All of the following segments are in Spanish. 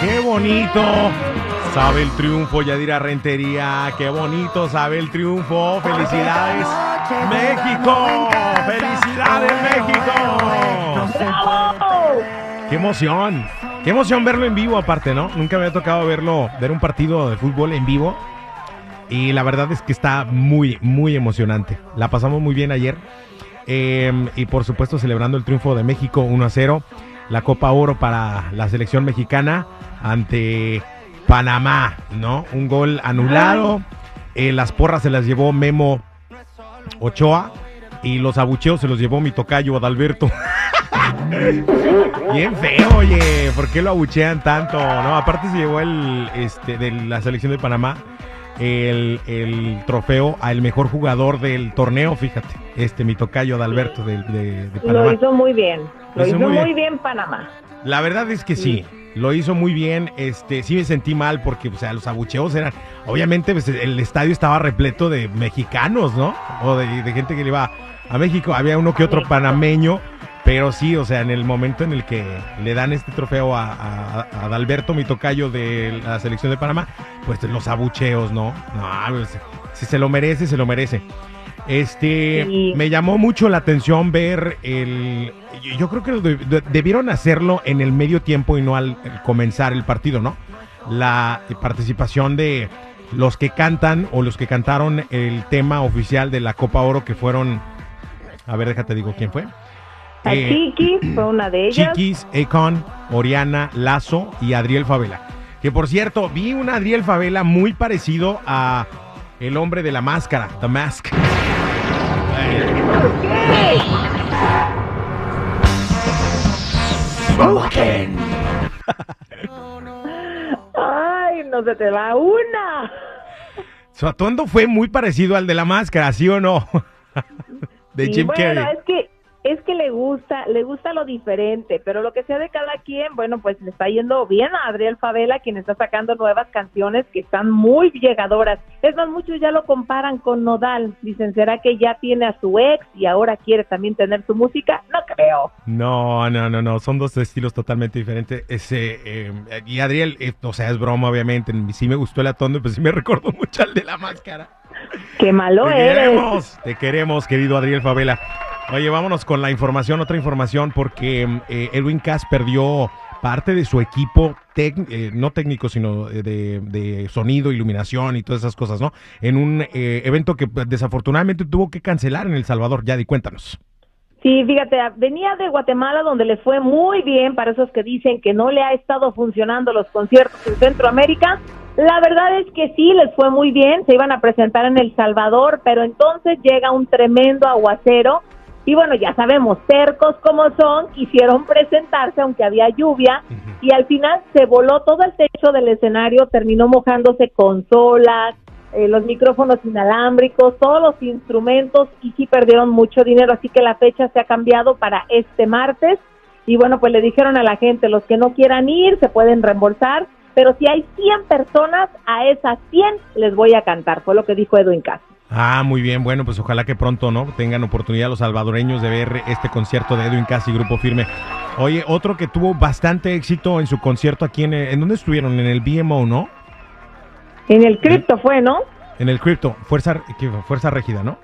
¡Qué bonito! Sabe el triunfo, Yadira Rentería. ¡Qué bonito sabe el triunfo! ¡Felicidades, México! ¡Felicidades, México! ¡Qué emoción! ¡Qué emoción verlo en vivo aparte, ¿no? Nunca me había tocado verlo, ver un partido de fútbol en vivo. Y la verdad es que está muy, muy emocionante. La pasamos muy bien ayer. Eh, y por supuesto celebrando el triunfo de México 1 a 0. La Copa Oro para la selección mexicana ante Panamá, ¿no? Un gol anulado. Eh, las porras se las llevó Memo Ochoa. Y los abucheos se los llevó mi tocayo Adalberto. Bien feo, oye. ¿Por qué lo abuchean tanto? No, aparte se llevó el este de la selección de Panamá el, el trofeo al mejor jugador del torneo, fíjate. Este mi tocayo Adalberto de, de, de Panamá. Lo hizo muy bien. Lo, hizo hizo, muy muy bien. bien. Panamá. La verdad es que sí. Lo hizo muy bien, este, sí me sentí mal porque, o sea, los abucheos eran, obviamente, pues, el estadio estaba repleto de mexicanos, ¿no? O de, de gente que le iba a México, había uno que otro panameño, pero sí, o sea, en el momento en el que le dan este trofeo a, a, a Adalberto, mi tocayo de la selección de Panamá, pues los abucheos, ¿no? No, pues, si se lo merece, se lo merece. Este, Sí. me llamó mucho la atención ver el. Yo, creo que debieron hacerlo en el medio tiempo y no al, comenzar el partido, ¿no? La participación de los que cantan o los que cantaron el tema oficial de la Copa Oro que fueron. A ver, déjate digo quién fue. A Eh, Chiqui fue una de ellas. Chiquis, Econ, Oriana, Lazo y Adriel Favela. Que por cierto, vi un Adriel Favela muy parecido a el hombre de la máscara, The Mask. Ay, no se te va una. Su atuendo fue muy parecido al de la máscara, ¿sí o no? de Jim bueno, Carrey. es que es que le gusta, le gusta lo diferente, pero lo que sea de cada quien, bueno, pues le está yendo bien a Adriel Favela, quien está sacando nuevas canciones que están muy llegadoras. Es más, muchos ya lo comparan con Nodal. Dicen, ¿será que ya tiene a su ex y ahora quiere también tener su música? No creo. No, no, no, no, son dos estilos totalmente diferentes. Ese, eh, y Adriel, eh, o sea, es broma, obviamente. Sí me gustó el atondo, pues sí me recordó mucho al de la máscara. Qué malo Te eres. queremos, te queremos, querido Adriel Favela. Oye, vámonos con la información, otra información, porque eh, Edwin Cass perdió parte de su equipo, eh, no técnico, sino de, de- de sonido, iluminación y todas esas cosas, ¿no? En un eh, evento que pues, desafortunadamente tuvo que cancelar en El Salvador. Yadi, cuéntanos. Sí, fíjate, venía de Guatemala donde le fue muy bien para esos que dicen que no le ha estado funcionando los conciertos en Centroamérica. La verdad es que sí, les fue muy bien, se iban a presentar en El Salvador, pero entonces llega un tremendo aguacero y bueno, ya sabemos, cercos como son, quisieron presentarse aunque había lluvia y al final se voló todo el techo del escenario, terminó mojándose consolas, eh, los micrófonos inalámbricos, todos los instrumentos y sí perdieron mucho dinero, así que la fecha se ha cambiado para este martes y bueno, pues le dijeron a la gente, los que no quieran ir se pueden reembolsar, pero si hay 100 personas, a esas 100 les voy a cantar, fue lo que dijo Edwin Cass. Ah, muy bien, bueno, pues ojalá que pronto, ¿no? Tengan oportunidad los salvadoreños de ver este concierto de Edwin Cass y Grupo Firme. Oye, otro que tuvo bastante éxito en su concierto aquí en... ¿En dónde estuvieron? En el BMO, ¿no? En el cripto fue, ¿no? En el Crypto, Fuerza. Fuerza Régida, ¿no?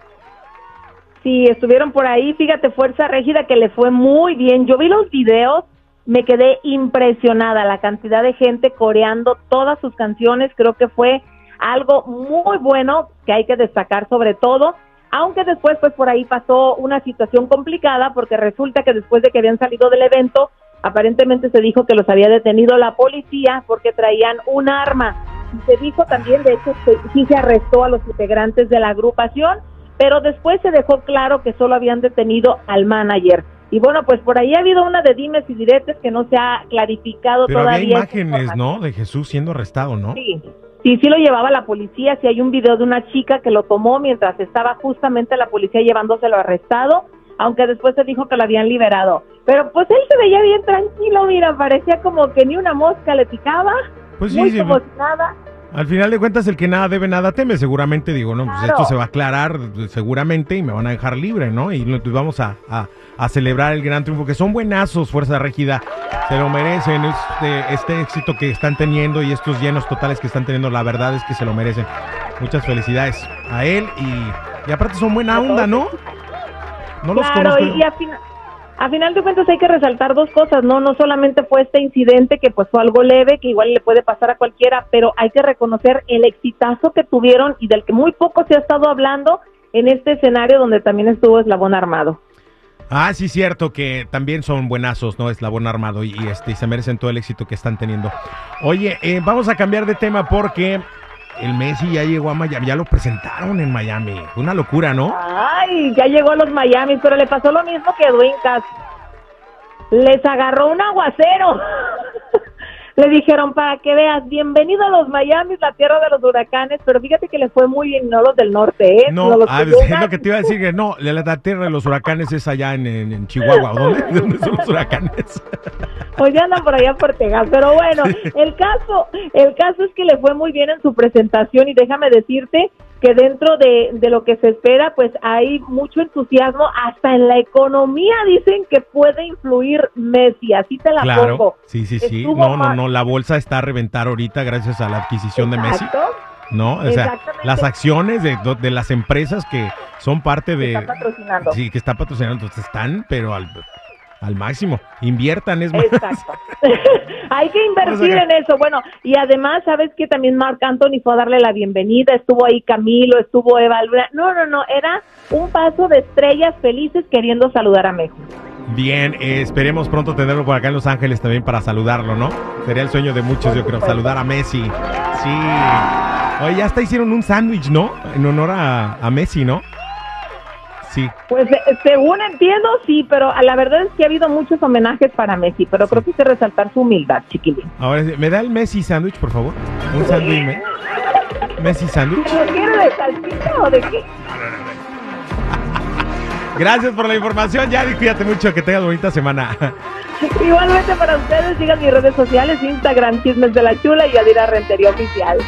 Sí, estuvieron por ahí, fíjate, Fuerza Régida, que le fue muy bien. Yo vi los videos, me quedé impresionada, la cantidad de gente coreando todas sus canciones, creo que fue algo muy bueno que hay que destacar sobre todo, aunque después pues por ahí pasó una situación complicada porque resulta que después de que habían salido del evento, aparentemente se dijo que los había detenido la policía porque traían un arma. Y se dijo también, de hecho, que sí se arrestó a los integrantes de la agrupación, pero después se dejó claro que solo habían detenido al manager. Y bueno, pues por ahí ha habido una de dimes y diretes que no se ha clarificado Pero todavía. había imágenes. ¿no? De Jesús siendo arrestado, ¿no? Sí, sí, sí lo llevaba la policía. Sí hay un video de una chica que lo tomó mientras estaba justamente la policía llevándoselo arrestado, aunque después se dijo que lo habían liberado. Pero pues él se veía bien tranquilo, mira, parecía como que ni una mosca le picaba, Pues sí, muy sí, como nada. Al final de cuentas, el que nada debe, nada teme. Seguramente digo, no, pues esto se va a aclarar seguramente y me van a dejar libre, ¿no? Y pues vamos a, a- a celebrar el gran triunfo, que son buenazos, Fuerza Régida. Se lo merecen este, este éxito que están teniendo y estos llenos totales que están teniendo. La verdad es que se lo merecen. Muchas felicidades a él y, y aparte son buena onda, ¿no? No los claro, conozco. y, a, a final de cuentas hay que resaltar dos cosas, ¿no? No solamente fue este incidente que pues fue algo leve, que igual le puede pasar a cualquiera, pero hay que reconocer el exitazo que tuvieron y del que muy poco se ha estado hablando en este escenario donde también estuvo Eslabón Armado. Ah, sí, cierto, que también son buenazos, ¿no? Eslabón Armado y, este, se merecen todo el éxito que están teniendo. Oye, eh, vamos a cambiar de tema porque el Messi ya llegó a Miami, ya lo presentaron en Miami. Una locura, ¿no? Ay, ya llegó a los Miami, pero le pasó lo mismo que Dwayne Les agarró un aguacero. Le dijeron para que veas, bienvenido a los Miami, la tierra de los huracanes, pero fíjate que le fue muy bien, no los del norte, ¿eh? No, ah, es lo que te iba a decir, que no, la, tierra de los huracanes es allá en, Chihuahua, ¿dónde, ¿dónde son los huracanes? Pues ya andan por allá por Texas, pero bueno, el caso, el caso es que le fue muy bien en su presentación y déjame decirte que dentro de, de, lo que se espera, pues hay mucho entusiasmo, hasta en la economía dicen que puede influir Messi, así te la claro, pongo. Sí, sí, sí, no, no, no, la bolsa está a reventar ahorita gracias a la adquisición de Messi. ¿no? O sea, las acciones de, de, las empresas que son parte de... Está patrocinando. Sí, que está patrocinando, entonces están, pero al, al máximo. Inviertan, es más. Exacto. Hay que invertir en eso. Bueno, y además, ¿sabes que También Marc Anthony fue a darle la bienvenida. Estuvo ahí Camilo, estuvo Eva Luna. No, no, no. Era un paso de estrellas felices queriendo saludar a México. Bien, eh, esperemos pronto tenerlo por acá en Los Ángeles también para saludarlo, ¿no? Sería el sueño de muchos, yo creo, saludar a Messi. Sí. Oye, ya hasta hicieron un sándwich, ¿no? En honor a, a Messi, ¿no? Sí. Pues eh, según entiendo, sí, pero la verdad es que ha habido muchos homenajes para Messi, pero creo que hay que resaltar su humildad, chiquilín. Ahora, ¿me da el Messi sándwich, por favor? Un sándwich. ¿Messi sándwich? ¿Lo quiere de salsita o de qué? Gracias por la información, Yadi. Cuídate mucho, que tengas bonita semana. Igualmente para ustedes, sigan mis redes sociales, Instagram, Chismes de la Chula y Adira Rentería Oficial.